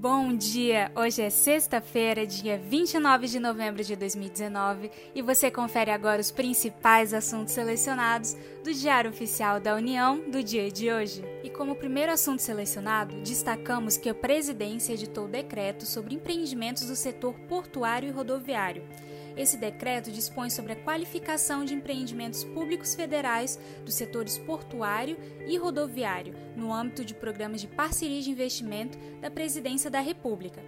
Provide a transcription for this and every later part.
Bom dia! Hoje é sexta-feira, dia 29 de novembro de 2019, e você confere agora os principais assuntos selecionados do Diário Oficial da União do dia de hoje. E como primeiro assunto selecionado, destacamos que a presidência editou decreto sobre empreendimentos do setor portuário e rodoviário. Esse decreto dispõe sobre a qualificação de empreendimentos públicos federais dos setores portuário e rodoviário, no âmbito de programas de parceria de investimento da Presidência da República.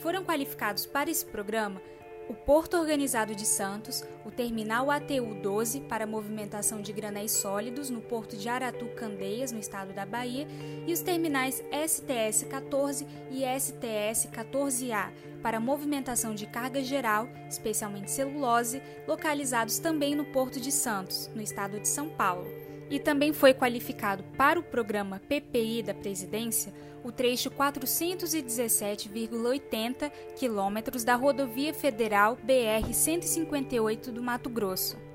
Foram qualificados para esse programa o Porto Organizado de Santos, o Terminal ATU 12 para movimentação de granéis sólidos no Porto de Aratu Candeias, no estado da Bahia, e os terminais STS 14 e STS 14A para movimentação de carga geral, especialmente celulose, localizados também no Porto de Santos, no estado de São Paulo e também foi qualificado para o programa PPI da Presidência o trecho 417,80 quilômetros da rodovia federal BR-158 do Mato Grosso.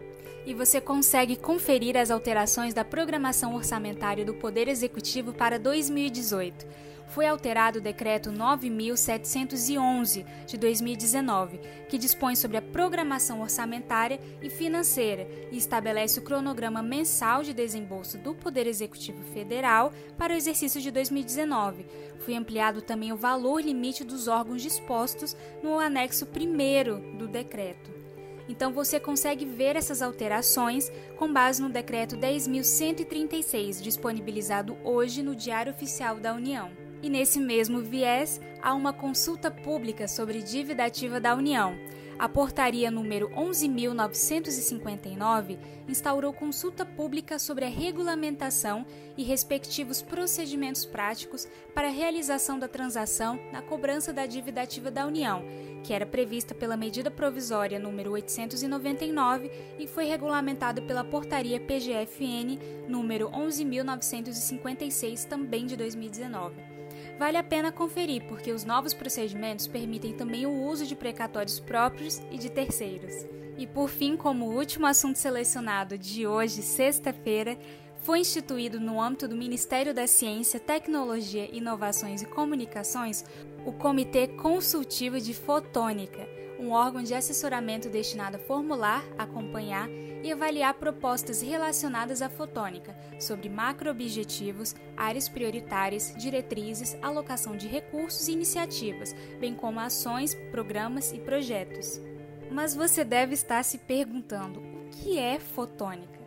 E você consegue conferir as alterações da programação orçamentária do Poder Executivo para 2018 foi alterado o Decreto 9.711 de 2019, que dispõe sobre a programação orçamentária e financeira e estabelece o cronograma mensal de desembolso do Poder Executivo Federal para o exercício de 2019. Foi ampliado também o valor limite dos órgãos dispostos no anexo 1 do decreto. Então você consegue ver essas alterações com base no decreto 10.136, disponibilizado hoje no Diário Oficial da União. E nesse mesmo viés, há uma consulta pública sobre dívida ativa da União. A portaria número 11.959 instaurou consulta pública sobre a regulamentação e respectivos procedimentos práticos para a realização da transação na cobrança da dívida ativa da União, que era prevista pela medida provisória número 899 e foi regulamentada pela portaria PGFN número 11.956 também de 2019 vale a pena conferir, porque os novos procedimentos permitem também o uso de precatórios próprios e de terceiros. E por fim, como último assunto selecionado de hoje, sexta-feira, foi instituído no âmbito do Ministério da Ciência, Tecnologia, Inovações e Comunicações o Comitê Consultivo de Fotônica um órgão de assessoramento destinado a formular, acompanhar e avaliar propostas relacionadas à fotônica, sobre macroobjetivos, áreas prioritárias, diretrizes, alocação de recursos e iniciativas, bem como ações, programas e projetos. Mas você deve estar se perguntando: o que é fotônica?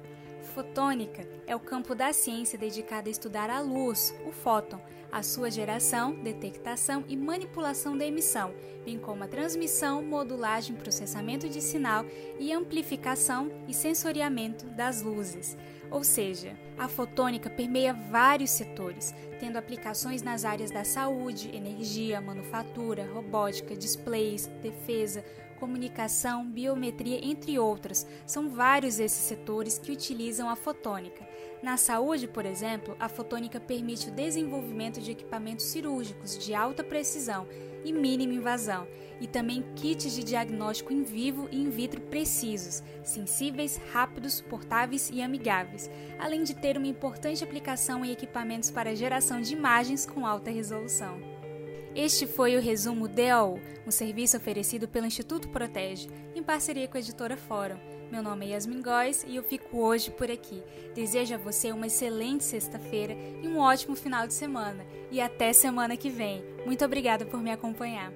Fotônica é o campo da ciência dedicado a estudar a luz, o fóton, a sua geração, detectação e manipulação da emissão, bem como a transmissão, modulagem, processamento de sinal e amplificação e sensoriamento das luzes. Ou seja, a fotônica permeia vários setores, tendo aplicações nas áreas da saúde, energia, manufatura, robótica, displays, defesa, comunicação, biometria, entre outras. São vários esses setores que utilizam a fotônica. Na saúde, por exemplo, a fotônica permite o desenvolvimento de equipamentos cirúrgicos de alta precisão e mínima invasão, e também kits de diagnóstico em vivo e in vitro precisos, sensíveis, rápidos, portáveis e amigáveis, além de ter uma importante aplicação em equipamentos para geração de imagens com alta resolução. Este foi o resumo DO, um serviço oferecido pelo Instituto Protege, em parceria com a editora Fórum. Meu nome é Yasmin Góes e eu fico hoje por aqui. Desejo a você uma excelente sexta-feira e um ótimo final de semana. E até semana que vem. Muito obrigada por me acompanhar.